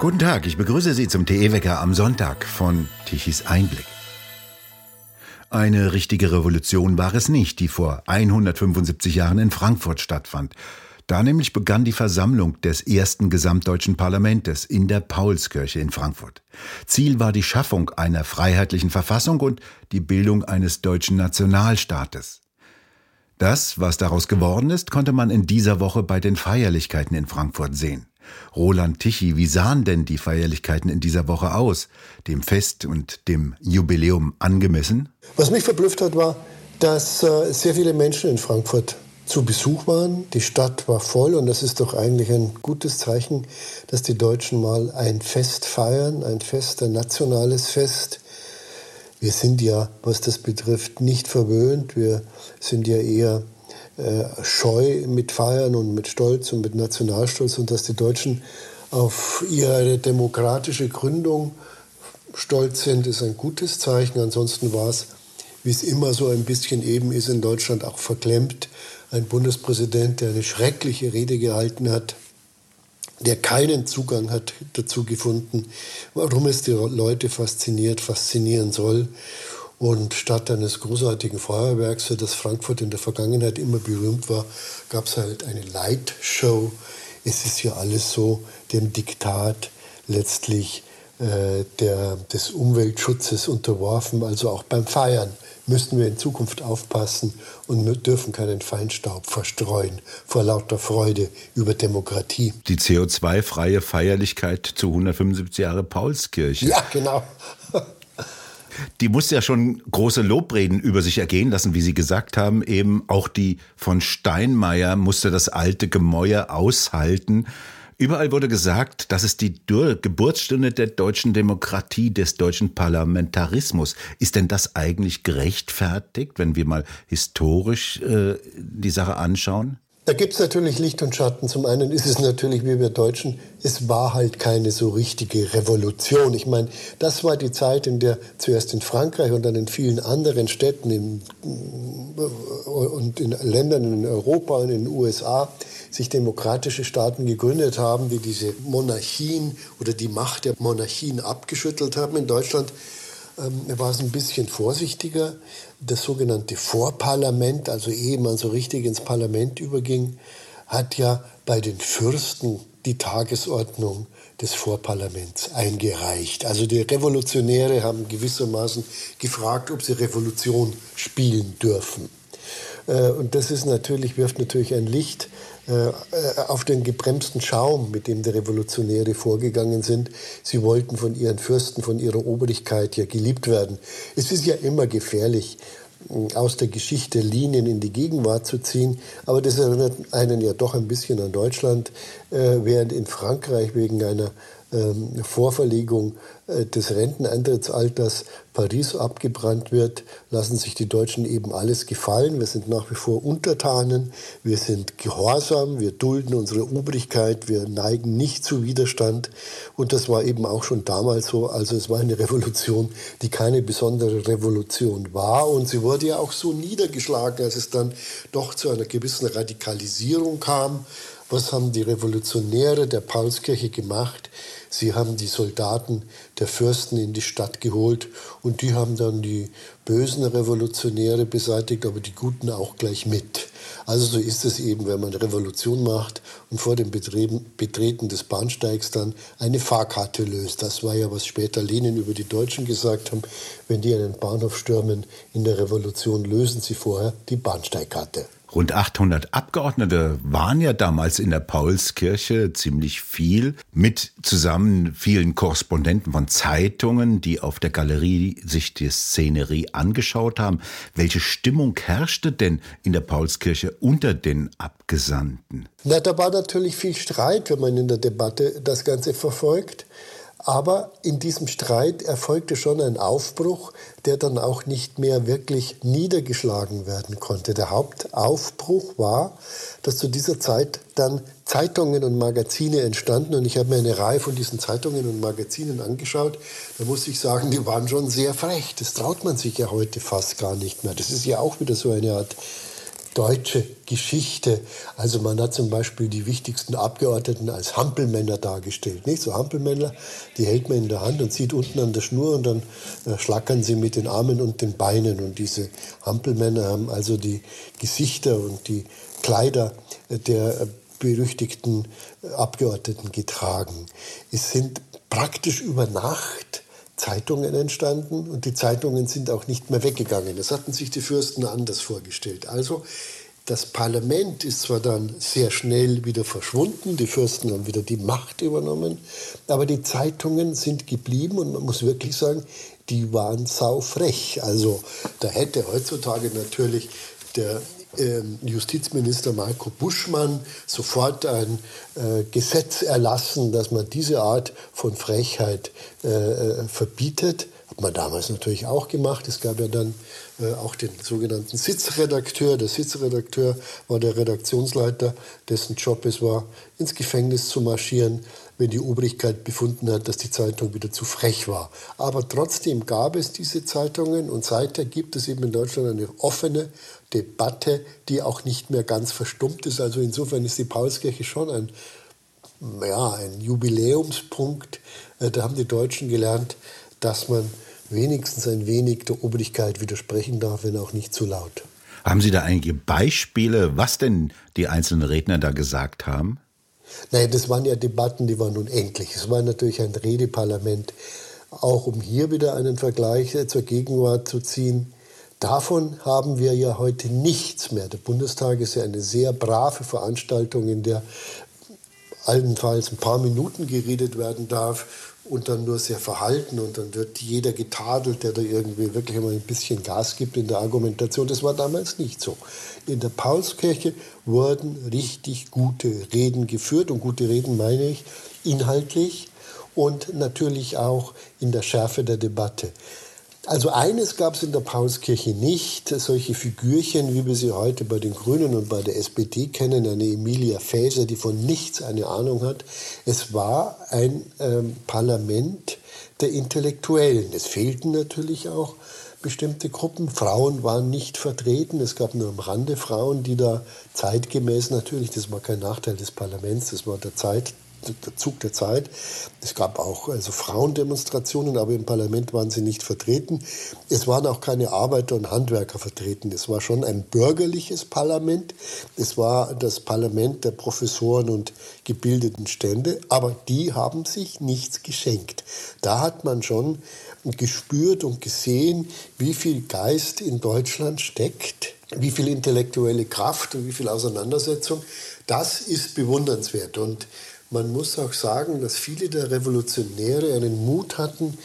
Guten Tag, ich begrüße Sie zum TE-Wecker am Sonntag von Tichys Einblick. Eine richtige Revolution war es nicht, die vor 175 Jahren in Frankfurt stattfand. Da nämlich begann die Versammlung des ersten gesamtdeutschen Parlamentes in der Paulskirche in Frankfurt. Ziel war die Schaffung einer freiheitlichen Verfassung und die Bildung eines deutschen Nationalstaates. Das, was daraus geworden ist, konnte man in dieser Woche bei den Feierlichkeiten in Frankfurt sehen. Roland Tichy, wie sahen denn die Feierlichkeiten in dieser Woche aus, dem Fest und dem Jubiläum angemessen? Was mich verblüfft hat, war, dass äh, sehr viele Menschen in Frankfurt zu Besuch waren. Die Stadt war voll und das ist doch eigentlich ein gutes Zeichen, dass die Deutschen mal ein Fest feiern, ein Fest, ein nationales Fest. Wir sind ja, was das betrifft, nicht verwöhnt. Wir sind ja eher äh, scheu mit Feiern und mit Stolz und mit Nationalstolz und dass die Deutschen auf ihre demokratische Gründung stolz sind, ist ein gutes Zeichen. Ansonsten war es, wie es immer so ein bisschen eben ist in Deutschland, auch verklemmt. Ein Bundespräsident, der eine schreckliche Rede gehalten hat, der keinen Zugang hat dazu gefunden, warum es die Leute fasziniert, faszinieren soll. Und statt eines großartigen Feuerwerks, für das Frankfurt in der Vergangenheit immer berühmt war, gab es halt eine Lightshow. Es ist ja alles so dem Diktat letztlich äh, der, des Umweltschutzes unterworfen. Also auch beim Feiern müssten wir in Zukunft aufpassen und dürfen keinen Feinstaub verstreuen vor lauter Freude über Demokratie. Die CO2-freie Feierlichkeit zu 175 Jahre Paulskirche. Ja, genau die muss ja schon große Lobreden über sich ergehen lassen, wie Sie gesagt haben. Eben auch die von Steinmeier musste das alte Gemäuer aushalten. Überall wurde gesagt, das ist die Geburtsstunde der deutschen Demokratie, des deutschen Parlamentarismus. Ist denn das eigentlich gerechtfertigt, wenn wir mal historisch äh, die Sache anschauen? Da gibt es natürlich Licht und Schatten. Zum einen ist es natürlich, wie wir Deutschen, es war halt keine so richtige Revolution. Ich meine, das war die Zeit, in der zuerst in Frankreich und dann in vielen anderen Städten in, und in Ländern in Europa und in den USA sich demokratische Staaten gegründet haben, die diese Monarchien oder die Macht der Monarchien abgeschüttelt haben. In Deutschland ähm, war es ein bisschen vorsichtiger. Das sogenannte Vorparlament, also ehe man so richtig ins Parlament überging, hat ja bei den Fürsten die Tagesordnung des Vorparlaments eingereicht. Also die Revolutionäre haben gewissermaßen gefragt, ob sie Revolution spielen dürfen. Äh, und das ist natürlich, wirft natürlich ein Licht auf den gebremsten Schaum, mit dem die Revolutionäre vorgegangen sind. Sie wollten von ihren Fürsten, von ihrer Obrigkeit ja geliebt werden. Es ist ja immer gefährlich, äh, aus der Geschichte Linien in die Gegenwart zu ziehen. Aber das erinnert einen ja doch ein bisschen an Deutschland, während in Frankreich wegen einer ähm, Vorverlegung äh, des Renteneintrittsalters Paris abgebrannt wird, lassen sich die Deutschen eben alles gefallen. Wir sind nach wie vor Untertanen, wir sind gehorsam, wir dulden unsere Obrigkeit, wir neigen nicht zu Widerstand. Und das war eben auch schon damals so. Also es war eine Revolution, die keine besondere Revolution war. Und sie wurde ja auch so niedergeschlagen, als es dann doch zu einer gewissen Radikalisierung kam. Was haben die Revolutionäre der Paulskirche gemacht? Sie haben die Soldaten der Fürsten in die Stadt geholt und die haben dann die bösen Revolutionäre beseitigt, aber die guten auch gleich mit. Also so ist es eben, wenn man Revolution macht und vor dem Betreten des Bahnsteigs dann eine Fahrkarte löst. Das war ja, was später Lenin über die Deutschen gesagt haben. Wenn die einen Bahnhof stürmen in der Revolution, lösen sie vorher die Bahnsteigkarte. Rund 800 Abgeordnete waren ja damals in der Paulskirche ziemlich viel, mit zusammen vielen Korrespondenten von Zeitungen, die auf der Galerie sich die Szenerie angeschaut haben. Welche Stimmung herrschte denn in der Paulskirche unter den Abgesandten? Na, da war natürlich viel Streit, wenn man in der Debatte das Ganze verfolgt. Aber in diesem Streit erfolgte schon ein Aufbruch, der dann auch nicht mehr wirklich niedergeschlagen werden konnte. Der Hauptaufbruch war, dass zu dieser Zeit dann Zeitungen und Magazine entstanden. Und ich habe mir eine Reihe von diesen Zeitungen und Magazinen angeschaut. Da muss ich sagen, die waren schon sehr frech. Das traut man sich ja heute fast gar nicht mehr. Das ist ja auch wieder so eine Art deutsche Geschichte. Also man hat zum Beispiel die wichtigsten Abgeordneten als Hampelmänner dargestellt. Nicht so Hampelmänner, die hält man in der Hand und zieht unten an der Schnur und dann äh, schlackern sie mit den Armen und den Beinen. Und diese Hampelmänner haben also die Gesichter und die Kleider der berüchtigten Abgeordneten getragen. Es sind praktisch über Nacht Zeitungen entstanden und die Zeitungen sind auch nicht mehr weggegangen. Das hatten sich die Fürsten anders vorgestellt. Also das Parlament ist zwar dann sehr schnell wieder verschwunden, die Fürsten haben wieder die Macht übernommen, aber die Zeitungen sind geblieben und man muss wirklich sagen, die waren saufrech. Also da hätte heutzutage natürlich der Justizminister Marco Buschmann sofort ein äh, Gesetz erlassen, dass man diese Art von Frechheit äh, äh, verbietet. Hat man damals natürlich auch gemacht. Es gab ja dann äh, auch den sogenannten Sitzredakteur. Der Sitzredakteur war der Redaktionsleiter, dessen Job es war, ins Gefängnis zu marschieren, wenn die Obrigkeit befunden hat, dass die Zeitung wieder zu frech war. Aber trotzdem gab es diese Zeitungen und seither gibt es eben in Deutschland eine offene Debatte, die auch nicht mehr ganz verstummt ist. Also insofern ist die Paulskirche schon ein, ja, ein Jubiläumspunkt. Äh, da haben die Deutschen gelernt, dass man wenigstens ein wenig der Obrigkeit widersprechen darf, wenn auch nicht zu laut. Haben Sie da einige Beispiele, was denn die einzelnen Redner da gesagt haben? Nein, das waren ja Debatten, die waren unendlich. Es war natürlich ein Redeparlament. Auch um hier wieder einen Vergleich zur Gegenwart zu ziehen. Davon haben wir ja heute nichts mehr. Der Bundestag ist ja eine sehr brave Veranstaltung, in der allenfalls ein paar Minuten geredet werden darf und dann nur sehr verhalten und dann wird jeder getadelt, der da irgendwie wirklich mal ein bisschen Gas gibt in der Argumentation. Das war damals nicht so. In der Paulskirche wurden richtig gute Reden geführt und gute Reden meine ich inhaltlich und natürlich auch in der Schärfe der Debatte. Also eines gab es in der Paulskirche nicht, solche Figürchen, wie wir sie heute bei den Grünen und bei der SPD kennen, eine Emilia Faeser, die von nichts eine Ahnung hat. Es war ein ähm, Parlament der Intellektuellen. Es fehlten natürlich auch bestimmte Gruppen. Frauen waren nicht vertreten. Es gab nur am Rande Frauen, die da zeitgemäß natürlich, das war kein Nachteil des Parlaments, das war der Zeit der Zug der Zeit. Es gab auch also Frauendemonstrationen, aber im Parlament waren sie nicht vertreten. Es waren auch keine Arbeiter und Handwerker vertreten. Es war schon ein bürgerliches Parlament. Es war das Parlament der Professoren und gebildeten Stände, aber die haben sich nichts geschenkt. Da hat man schon gespürt und gesehen, wie viel Geist in Deutschland steckt, wie viel intellektuelle Kraft und wie viel Auseinandersetzung. Das ist bewundernswert. Und man muss auch sagen, dass viele der Revolutionäre einen Mut hatten,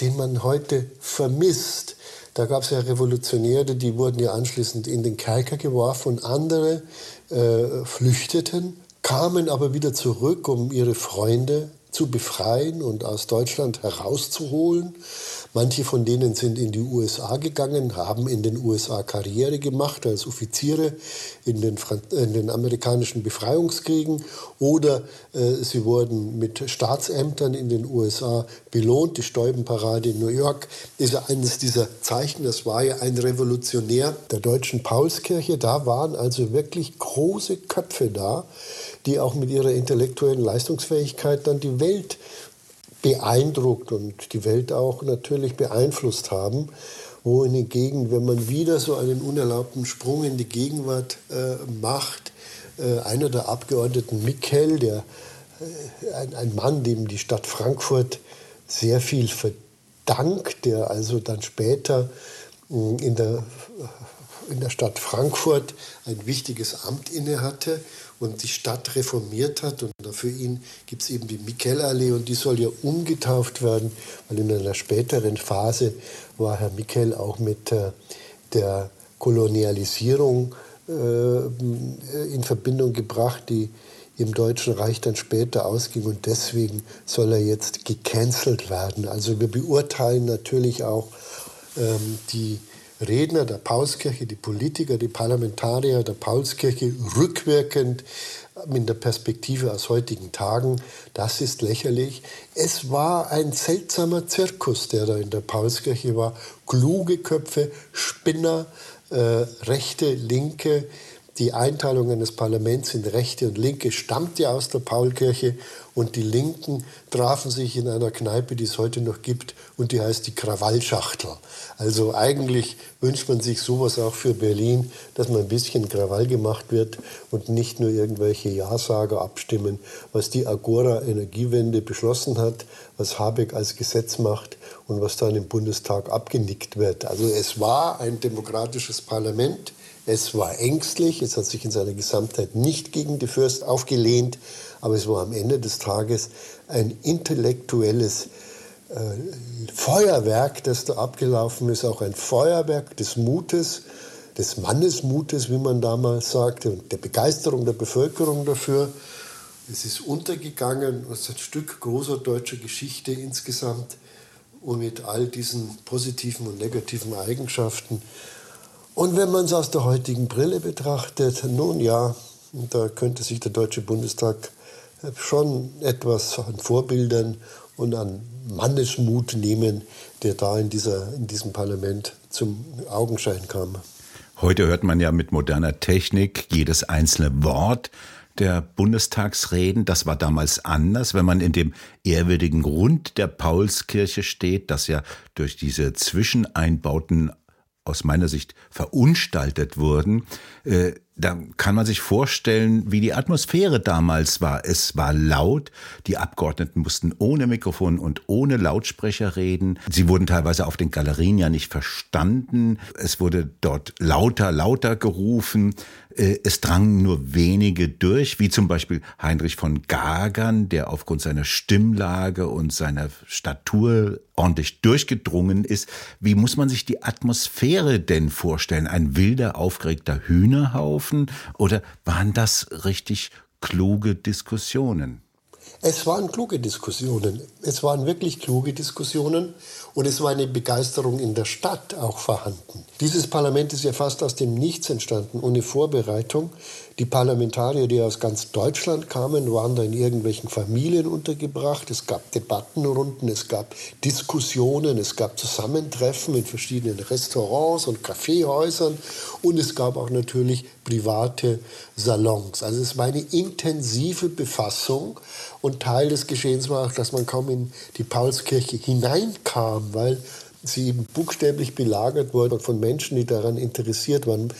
den man heute vermisst. Da gab es ja Revolutionäre, die wurden ja anschließend in den Kerker geworfen und andere äh, flüchteten, kamen aber wieder zurück, um ihre Freunde zu befreien und aus Deutschland herauszuholen. Manche von denen sind in die USA gegangen, haben in den USA Karriere gemacht als Offiziere in den, in den amerikanischen Befreiungskriegen oder äh, sie wurden mit Staatsämtern in den USA belohnt. Die Stäubenparade in New York ist eines dieser Zeichen. Das war ja ein Revolutionär der deutschen Paulskirche. Da waren also wirklich große Köpfe da, die auch mit ihrer intellektuellen Leistungsfähigkeit dann die Welt beeindruckt und die Welt auch natürlich beeinflusst haben. Wohingegen, wenn man wieder so einen unerlaubten Sprung in die Gegenwart äh, macht, äh, einer der Abgeordneten, Mikkel, der, äh, ein, ein Mann, dem die Stadt Frankfurt sehr viel verdankt, der also dann später äh, in der, in der Stadt Frankfurt ein wichtiges Amt innehatte und die Stadt reformiert hat. Und für ihn gibt es eben die Mikkelallee und die soll ja umgetauft werden, weil in einer späteren Phase war Herr Mikkel auch mit äh, der Kolonialisierung äh, in Verbindung gebracht, die im Deutschen Reich dann später ausging und deswegen soll er jetzt gecancelt werden. Also wir beurteilen natürlich auch ähm, die Redner der Paulskirche, die Politiker, die Parlamentarier der Paulskirche rückwirkend in der Perspektive aus heutigen Tagen, das ist lächerlich. Es war ein seltsamer Zirkus, der da in der Paulskirche war. Kluge Köpfe, Spinner, äh, Rechte, Linke, die Einteilung eines Parlaments in Rechte und Linke stammt ja aus der Paulkirche und die Linken trafen sich in einer Kneipe, die es heute noch gibt und die heißt die Krawallschachtel. Also eigentlich wünscht man sich sowas auch für Berlin, dass man ein bisschen Krawall gemacht wird und nicht nur irgendwelche Ja-Sager abstimmen, was die Agora Energiewende beschlossen hat, was Habeck als Gesetz macht und was dann im Bundestag abgenickt wird. Also es war ein demokratisches Parlament es war ängstlich, es hat sich in seiner Gesamtheit nicht gegen die Fürst aufgelehnt, aber es war am Ende des Tages ein intellektuelles äh, Feuerwerk, das da abgelaufen ist, auch ein Feuerwerk des Mutes, des Mannesmutes, wie man damals sagte, und der Begeisterung der Bevölkerung dafür. Es ist untergegangen, es ist ein Stück großer deutscher Geschichte insgesamt und mit all diesen positiven und negativen Eigenschaften. Und wenn man es aus der heutigen Brille betrachtet, nun ja, da könnte sich der Deutsche Bundestag schon etwas an Vorbildern und an Mannesmut nehmen, der da in, dieser, in diesem Parlament zum Augenschein kam. Heute hört man ja mit moderner Technik jedes einzelne Wort der Bundestagsreden. Das war damals anders, wenn man in dem ehrwürdigen Rund der Paulskirche steht, das ja durch diese Zwischeneinbauten aus meiner Sicht verunstaltet wurden, äh, da kann man sich vorstellen, wie die Atmosphäre damals war. Es war laut, die Abgeordneten mussten ohne Mikrofon und ohne Lautsprecher reden. Sie wurden teilweise auf den Galerien ja nicht verstanden. Es wurde dort lauter, lauter gerufen. Äh, es drangen nur wenige durch, wie zum Beispiel Heinrich von Gagern, der aufgrund seiner Stimmlage und seiner Statur ordentlich durchgedrungen ist. Wie muss man sich die Atmosphäre denn vorstellen? Ein wilder, aufgeregter Hühnerhaufen? Oder waren das richtig kluge Diskussionen? Es waren kluge Diskussionen. Es waren wirklich kluge Diskussionen. Und es war eine Begeisterung in der Stadt auch vorhanden. Dieses Parlament ist ja fast aus dem Nichts entstanden, ohne Vorbereitung. Die Parlamentarier, die aus ganz Deutschland kamen, waren da in irgendwelchen Familien untergebracht. Es gab Debattenrunden, es gab Diskussionen, es gab Zusammentreffen in verschiedenen Restaurants und Kaffeehäusern und es gab auch natürlich private Salons. Also es war eine intensive Befassung und Teil des Geschehens war auch, dass man kaum in die Paulskirche hineinkam, weil sie eben buchstäblich belagert wurde von Menschen, die daran interessiert waren.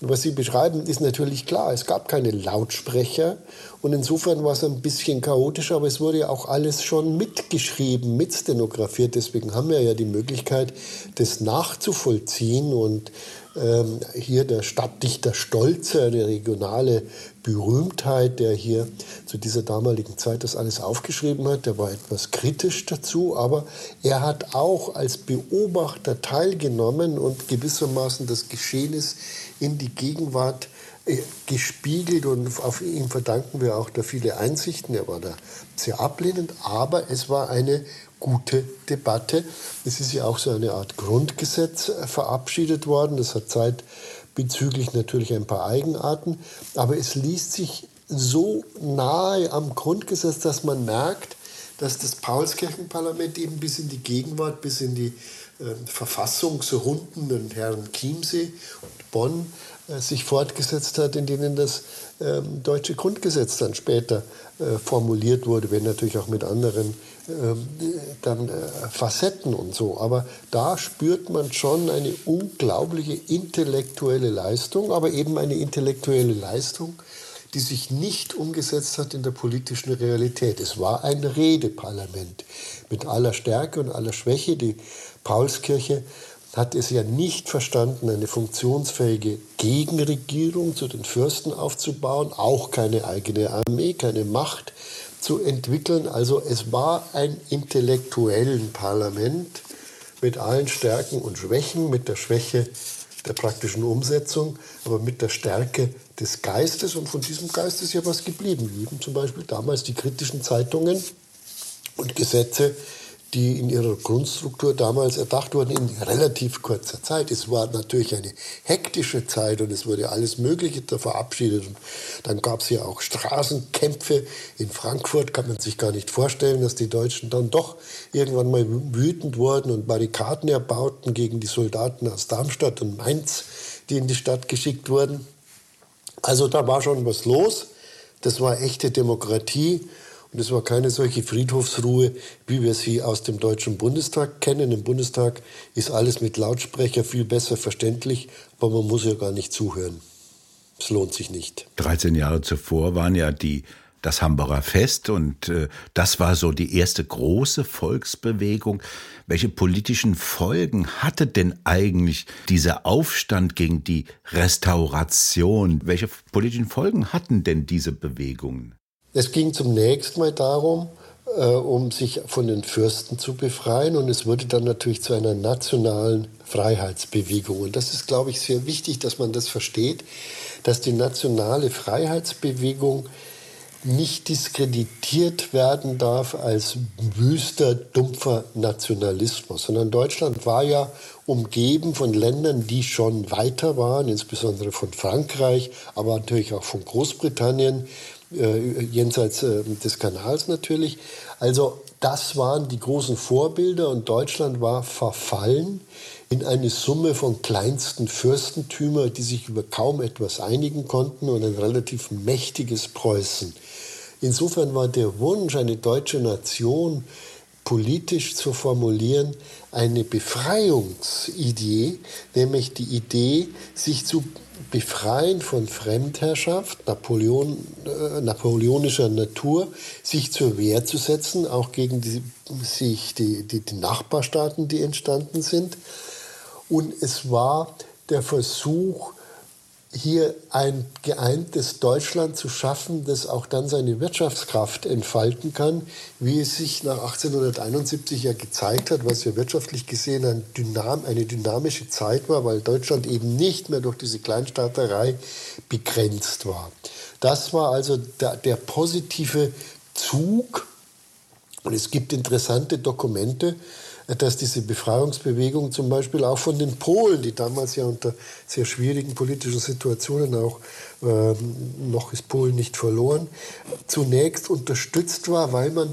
Was Sie beschreiben, ist natürlich klar. Es gab keine Lautsprecher und insofern war es ein bisschen chaotisch, aber es wurde ja auch alles schon mitgeschrieben, mitstenografiert. Deswegen haben wir ja die Möglichkeit, das nachzuvollziehen und ähm, hier der Stadtdichter Stolze, eine regionale Berühmtheit, der hier zu dieser damaligen Zeit das alles aufgeschrieben hat. Der war etwas kritisch dazu, aber er hat auch als Beobachter teilgenommen und gewissermaßen das Geschehnis in die Gegenwart äh, gespiegelt und auf ihn verdanken wir auch da viele Einsichten. Er war da sehr ablehnend, aber es war eine gute Debatte. Es ist ja auch so eine Art Grundgesetz äh, verabschiedet worden. Das hat zeitbezüglich natürlich ein paar Eigenarten, aber es liest sich so nahe am Grundgesetz, dass man merkt, dass das Paulskirchenparlament eben bis in die Gegenwart, bis in die äh, Verfassungsrunden und Herrn Chiemsee und Bonn sich fortgesetzt hat, in denen das ähm, deutsche Grundgesetz dann später äh, formuliert wurde, wenn natürlich auch mit anderen ähm, dann äh, Facetten und so. Aber da spürt man schon eine unglaubliche intellektuelle Leistung, aber eben eine intellektuelle Leistung, die sich nicht umgesetzt hat in der politischen Realität. Es war ein Redeparlament mit aller Stärke und aller Schwäche. Die Paulskirche hat es ja nicht verstanden, eine funktionsfähige Gegenregierung zu den Fürsten aufzubauen, auch keine eigene Armee, keine Macht zu entwickeln. Also es war ein intellektuellen Parlament mit allen Stärken und Schwächen, mit der Schwäche der praktischen Umsetzung, aber mit der Stärke des Geistes. Und von diesem Geist ist ja was geblieben. Wie zum Beispiel damals die kritischen Zeitungen und Gesetze, die in ihrer Grundstruktur damals erdacht wurden in relativ kurzer Zeit. Es war natürlich eine hektische Zeit und es wurde alles Mögliche da verabschiedet. Und dann gab es ja auch Straßenkämpfe in Frankfurt. Kann man sich gar nicht vorstellen, dass die Deutschen dann doch irgendwann mal wütend wurden und Barrikaden erbauten gegen die Soldaten aus Darmstadt und Mainz die in die Stadt geschickt wurden. Also da war schon was los. Das war echte Demokratie. Und es war keine solche Friedhofsruhe, wie wir sie aus dem Deutschen Bundestag kennen. Im Bundestag ist alles mit Lautsprecher viel besser verständlich, aber man muss ja gar nicht zuhören. Es lohnt sich nicht. 13 Jahre zuvor waren ja die das Hamburger Fest und äh, das war so die erste große Volksbewegung. Welche politischen Folgen hatte denn eigentlich dieser Aufstand gegen die Restauration? Welche politischen Folgen hatten denn diese Bewegungen? Es ging zunächst mal darum, äh, um sich von den Fürsten zu befreien und es wurde dann natürlich zu einer nationalen Freiheitsbewegung. Und das ist, glaube ich, sehr wichtig, dass man das versteht, dass die nationale Freiheitsbewegung nicht diskreditiert werden darf als wüster, dumpfer Nationalismus, sondern Deutschland war ja umgeben von Ländern, die schon weiter waren, insbesondere von Frankreich, aber natürlich auch von Großbritannien, äh, jenseits äh, des Kanals natürlich. Also das waren die großen Vorbilder und Deutschland war verfallen in eine Summe von kleinsten Fürstentümer, die sich über kaum etwas einigen konnten und ein relativ mächtiges Preußen. Insofern war der Wunsch, eine deutsche Nation politisch zu formulieren, eine Befreiungsidee, nämlich die Idee, sich zu befreien von Fremdherrschaft Napoleon, äh, napoleonischer Natur, sich zur Wehr zu setzen, auch gegen die, sich die, die, die Nachbarstaaten, die entstanden sind. Und es war der Versuch, hier ein geeintes Deutschland zu schaffen, das auch dann seine Wirtschaftskraft entfalten kann, wie es sich nach 1871 ja gezeigt hat, was ja wirtschaftlich gesehen ein Dynam eine dynamische Zeit war, weil Deutschland eben nicht mehr durch diese Kleinstaaterei begrenzt war. Das war also der, der positive Zug. Und es gibt interessante Dokumente, dass diese Befreiungsbewegung zum Beispiel auch von den Polen, die damals ja unter sehr schwierigen politischen Situationen auch, äh, noch ist Polen nicht verloren, zunächst unterstützt war, weil man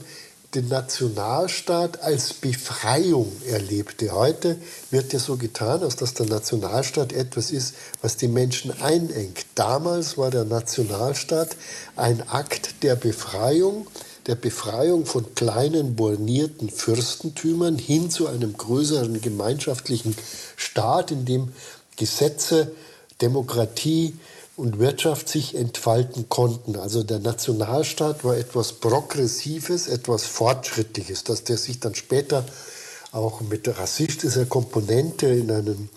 den Nationalstaat als Befreiung erlebte. Heute wird ja so getan, als dass der Nationalstaat etwas ist, was die Menschen einengt. Damals war der Nationalstaat ein Akt der Befreiung, der Befreiung von kleinen bornierten Fürstentümern hin zu einem größeren gemeinschaftlichen Staat, in dem Gesetze, Demokratie und Wirtschaft sich entfalten konnten. Also der Nationalstaat war etwas Progressives, etwas Fortschrittliches, dass der sich dann später auch mit rassistischer Komponente in, einen,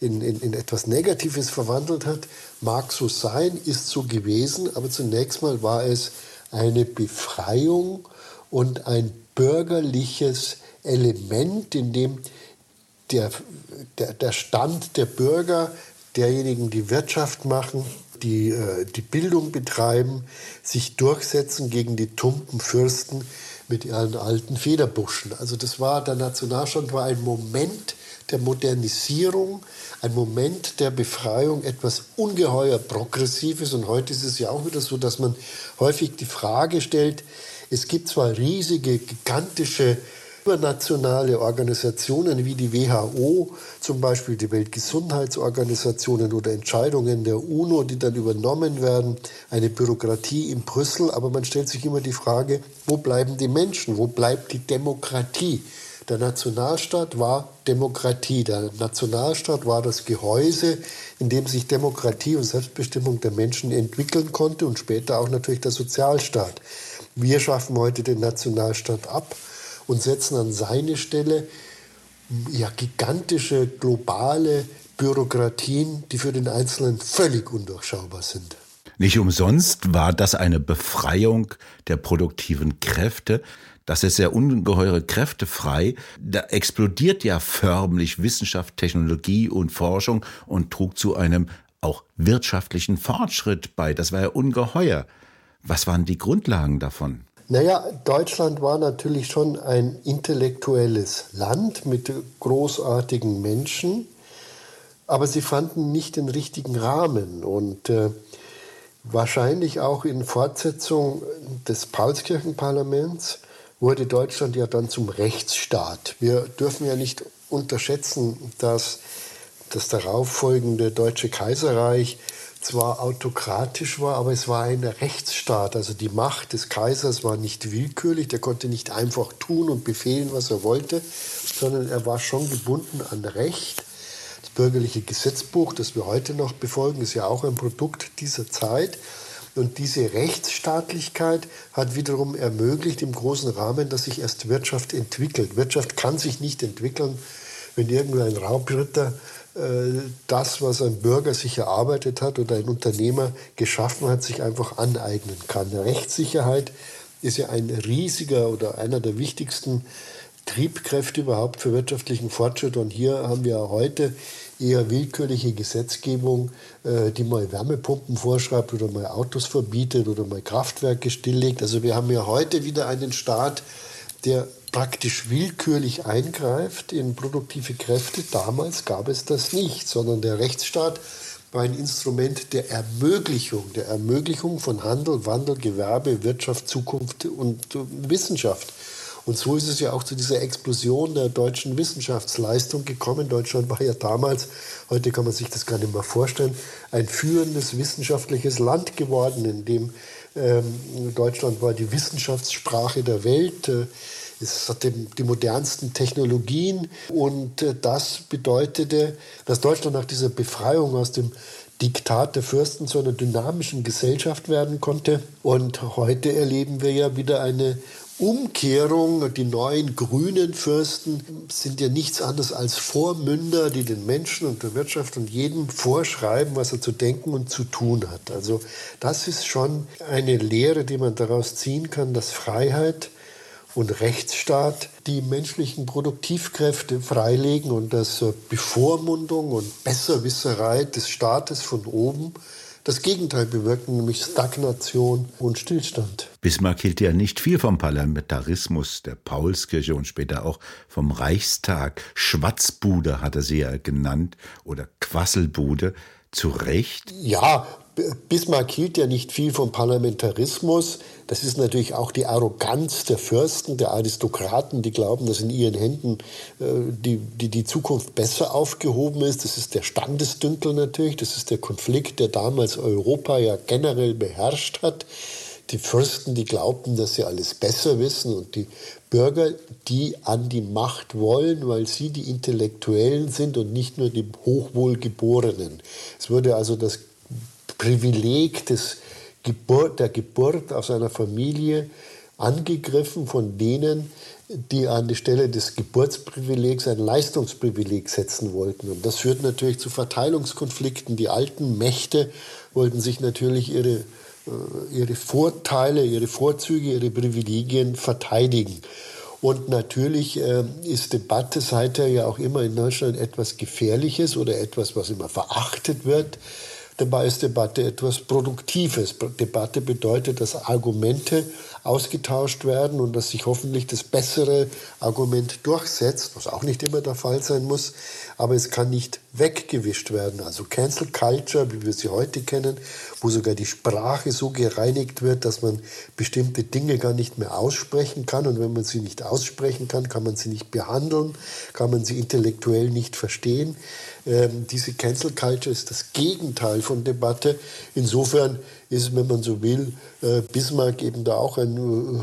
in, in, in etwas Negatives verwandelt hat, mag so sein, ist so gewesen, aber zunächst mal war es eine Befreiung und ein bürgerliches Element, in dem der, der, der Stand der Bürger, derjenigen, die Wirtschaft machen, die äh, die Bildung betreiben, sich durchsetzen gegen die tumpen Fürsten mit ihren alten Federbuschen. Also das war, der Nationalstand war ein Moment der Modernisierung, ein Moment der Befreiung, etwas ungeheuer Progressives. Und heute ist es ja auch wieder so, dass man häufig die Frage stellt, es gibt zwar riesige, gigantische übernationale Organisationen wie die WHO, zum Beispiel die Weltgesundheitsorganisationen oder Entscheidungen der UNO, die dann übernommen werden, eine Bürokratie in Brüssel, aber man stellt sich immer die Frage, wo bleiben die Menschen, wo bleibt die Demokratie? Der Nationalstaat war Demokratie. Der Nationalstaat war das Gehäuse, in dem sich Demokratie und Selbstbestimmung der Menschen entwickeln konnte und später auch natürlich der Sozialstaat. Wir schaffen heute den Nationalstaat ab und setzen an seine Stelle ja, gigantische globale Bürokratien, die für den Einzelnen völlig undurchschaubar sind. Nicht umsonst war das eine Befreiung der produktiven Kräfte. Das ist sehr ungeheure Kräfte frei. Da explodiert ja förmlich Wissenschaft, Technologie und Forschung und trug zu einem auch wirtschaftlichen Fortschritt bei. Das war ja ungeheuer. Was waren die Grundlagen davon? Naja, Deutschland war natürlich schon ein intellektuelles Land mit großartigen Menschen, aber sie fanden nicht den richtigen Rahmen. Und äh, wahrscheinlich auch in Fortsetzung des Paulskirchenparlaments wurde Deutschland ja dann zum Rechtsstaat. Wir dürfen ja nicht unterschätzen, dass das darauffolgende Deutsche Kaiserreich zwar autokratisch war, aber es war ein Rechtsstaat. Also die Macht des Kaisers war nicht willkürlich, der konnte nicht einfach tun und befehlen, was er wollte, sondern er war schon gebunden an Recht. Das bürgerliche Gesetzbuch, das wir heute noch befolgen, ist ja auch ein Produkt dieser Zeit. Und diese Rechtsstaatlichkeit hat wiederum ermöglicht im großen Rahmen, dass sich erst Wirtschaft entwickelt. Wirtschaft kann sich nicht entwickeln, wenn irgendein Raubritter äh, das, was ein Bürger sich erarbeitet hat oder ein Unternehmer geschaffen hat, sich einfach aneignen kann. Rechtssicherheit ist ja ein riesiger oder einer der wichtigsten Triebkräfte überhaupt für wirtschaftlichen Fortschritt. Und hier haben wir heute eher willkürliche Gesetzgebung, äh, die mal Wärmepumpen vorschreibt oder mal Autos verbietet oder mal Kraftwerke stilllegt. Also wir haben ja heute wieder einen Staat, der praktisch willkürlich eingreift in produktive Kräfte. Damals gab es das nicht, sondern der Rechtsstaat war ein Instrument der Ermöglichung, der Ermöglichung von Handel, Wandel, Gewerbe, Wirtschaft, Zukunft und Wissenschaft. Und so ist es ja auch zu dieser Explosion der deutschen Wissenschaftsleistung gekommen. Deutschland war ja damals, heute kann man sich das gar nicht mehr vorstellen, ein führendes wissenschaftliches Land geworden, in dem ähm, Deutschland war die Wissenschaftssprache der Welt. Äh, es hatte die modernsten Technologien und äh, das bedeutete, dass Deutschland nach dieser Befreiung aus dem Diktat der Fürsten zu einer dynamischen Gesellschaft werden konnte. Und heute erleben wir ja wieder eine Umkehrung. Die neuen grünen Fürsten sind ja nichts anderes als Vormünder, die den Menschen und der Wirtschaft und jedem vorschreiben, was er zu denken und zu tun hat. Also das ist schon eine Lehre, die man daraus ziehen kann, dass Freiheit und Rechtsstaat die menschlichen Produktivkräfte freilegen und dass Bevormundung und Besserwisserei des Staates von oben das Gegenteil bewirken, nämlich Stagnation und Stillstand. Bismarck hielt ja nicht viel vom Parlamentarismus der Paulskirche und später auch vom Reichstag. Schwatzbude hat er sie ja genannt oder Quasselbude. Zu Recht? Ja, Bismarck hielt ja nicht viel vom Parlamentarismus. Das ist natürlich auch die Arroganz der Fürsten, der Aristokraten, die glauben, dass in ihren Händen äh, die, die, die Zukunft besser aufgehoben ist. Das ist der Standesdünkel natürlich. Das ist der Konflikt, der damals Europa ja generell beherrscht hat. Die Fürsten, die glaubten, dass sie alles besser wissen und die Bürger, die an die Macht wollen, weil sie die Intellektuellen sind und nicht nur die Hochwohlgeborenen. Es wurde also das Privileg des Geburt, der Geburt aus einer Familie angegriffen von denen, die an die Stelle des Geburtsprivilegs ein Leistungsprivileg setzen wollten. Und das führt natürlich zu Verteilungskonflikten. Die alten Mächte wollten sich natürlich ihre, äh, ihre Vorteile, ihre Vorzüge, ihre Privilegien verteidigen. Und natürlich äh, ist Debatte seither ja auch immer in Deutschland etwas Gefährliches oder etwas, was immer verachtet wird. Ist Debatte etwas Produktives. Debatte bedeutet, dass Argumente ausgetauscht werden und dass sich hoffentlich das bessere Argument durchsetzt, was auch nicht immer der Fall sein muss, aber es kann nicht weggewischt werden. Also Cancel Culture, wie wir sie heute kennen, wo sogar die Sprache so gereinigt wird, dass man bestimmte Dinge gar nicht mehr aussprechen kann und wenn man sie nicht aussprechen kann, kann man sie nicht behandeln, kann man sie intellektuell nicht verstehen. Ähm, diese Cancel Culture ist das Gegenteil von Debatte. Insofern ist, wenn man so will, äh, Bismarck eben da auch ein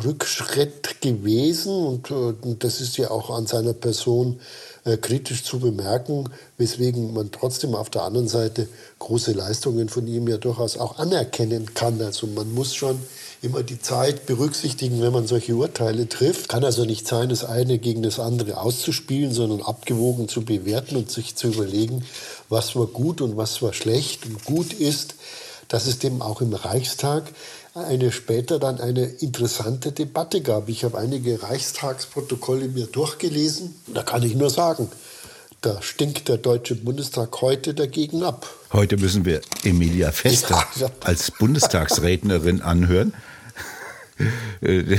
Rückschritt gewesen und, äh, und das ist ja auch an seiner Person äh, kritisch zu bemerken, weswegen man trotzdem auf der anderen Seite große Leistungen von ihm ja durchaus auch anerkennen kann. Also man muss schon immer die Zeit berücksichtigen, wenn man solche Urteile trifft. Kann also nicht sein, das eine gegen das andere auszuspielen, sondern abgewogen zu bewerten und sich zu überlegen, was war gut und was war schlecht. Und gut ist, dass es dem auch im Reichstag eine später dann eine interessante Debatte gab. Ich habe einige Reichstagsprotokolle mir durchgelesen. Da kann ich nur sagen, da stinkt der Deutsche Bundestag heute dagegen ab. Heute müssen wir Emilia Fester ja. als Bundestagsrednerin anhören. Äh,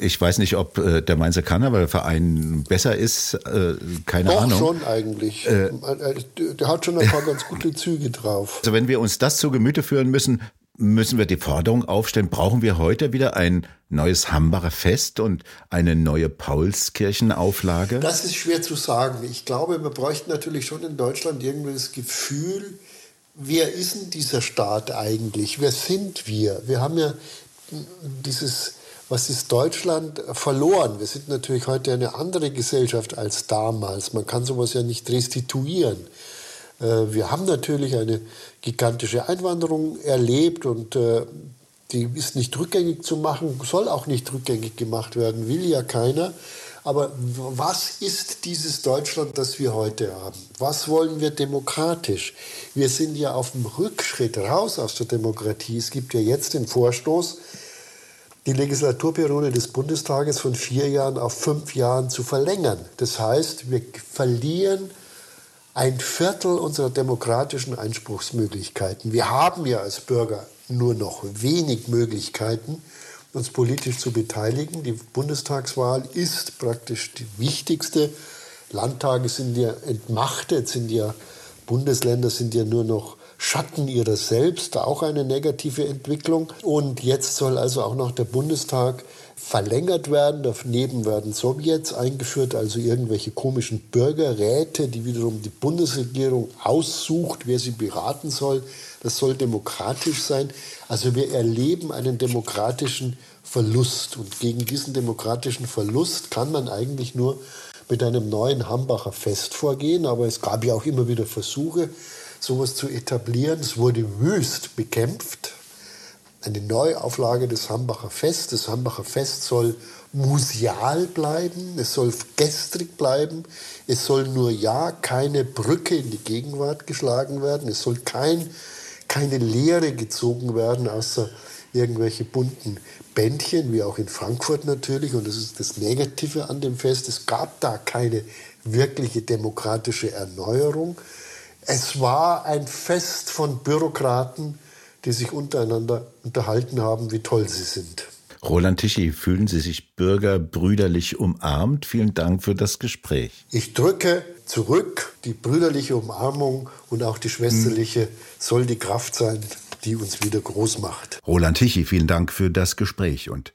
ich weiß nicht, ob äh, der Mainzer Karnevalverein besser ist, äh, keine Doch, Ahnung. schon eigentlich. Der hat schon ein paar ganz gute Züge drauf. Also wenn wir uns das zu Gemüte führen müssen, müssen wir die Forderung aufstellen, brauchen wir heute wieder ein neues Hambacher Fest und eine neue Paulskirchenauflage? Das ist schwer zu sagen. Ich glaube, wir bräuchten natürlich schon in Deutschland irgendwie das Gefühl, wer ist denn dieser Staat eigentlich? Wer sind wir? Wir haben ja dieses, was ist Deutschland verloren? Wir sind natürlich heute eine andere Gesellschaft als damals. Man kann sowas ja nicht restituieren. Äh, wir haben natürlich eine gigantische Einwanderung erlebt und äh, die ist nicht rückgängig zu machen, soll auch nicht rückgängig gemacht werden, will ja keiner. Aber was ist dieses Deutschland, das wir heute haben? Was wollen wir demokratisch? Wir sind ja auf dem Rückschritt raus aus der Demokratie. Es gibt ja jetzt den Vorstoß, die Legislaturperiode des Bundestages von vier Jahren auf fünf Jahren zu verlängern. Das heißt, wir verlieren ein Viertel unserer demokratischen Einspruchsmöglichkeiten. Wir haben ja als Bürger nur noch wenig Möglichkeiten, uns politisch zu beteiligen. Die Bundestagswahl ist praktisch die wichtigste. Landtage sind ja entmachtet, sind ja Bundesländer sind ja nur noch Schatten ihrer selbst, auch eine negative Entwicklung. Und jetzt soll also auch noch der Bundestag verlängert werden. Daneben werden Sowjets eingeführt, also irgendwelche komischen Bürgerräte, die wiederum die Bundesregierung aussucht, wer sie beraten soll. Das soll demokratisch sein. Also wir erleben einen demokratischen Verlust. Und gegen diesen demokratischen Verlust kann man eigentlich nur mit einem neuen Hambacher Fest vorgehen. Aber es gab ja auch immer wieder Versuche, sowas zu etablieren. Es wurde wüst bekämpft eine Neuauflage des Hambacher Fest. Das Hambacher Fest soll museal bleiben, es soll gestrig bleiben, es soll nur ja keine Brücke in die Gegenwart geschlagen werden, es soll kein, keine Lehre gezogen werden, außer irgendwelche bunten Bändchen, wie auch in Frankfurt natürlich. Und das ist das Negative an dem Fest. Es gab da keine wirkliche demokratische Erneuerung. Es war ein Fest von Bürokraten, die sich untereinander unterhalten haben, wie toll sie sind. Roland Tichy, fühlen Sie sich bürgerbrüderlich umarmt? Vielen Dank für das Gespräch. Ich drücke zurück. Die brüderliche Umarmung und auch die schwesterliche hm. soll die Kraft sein, die uns wieder groß macht. Roland Tichy, vielen Dank für das Gespräch und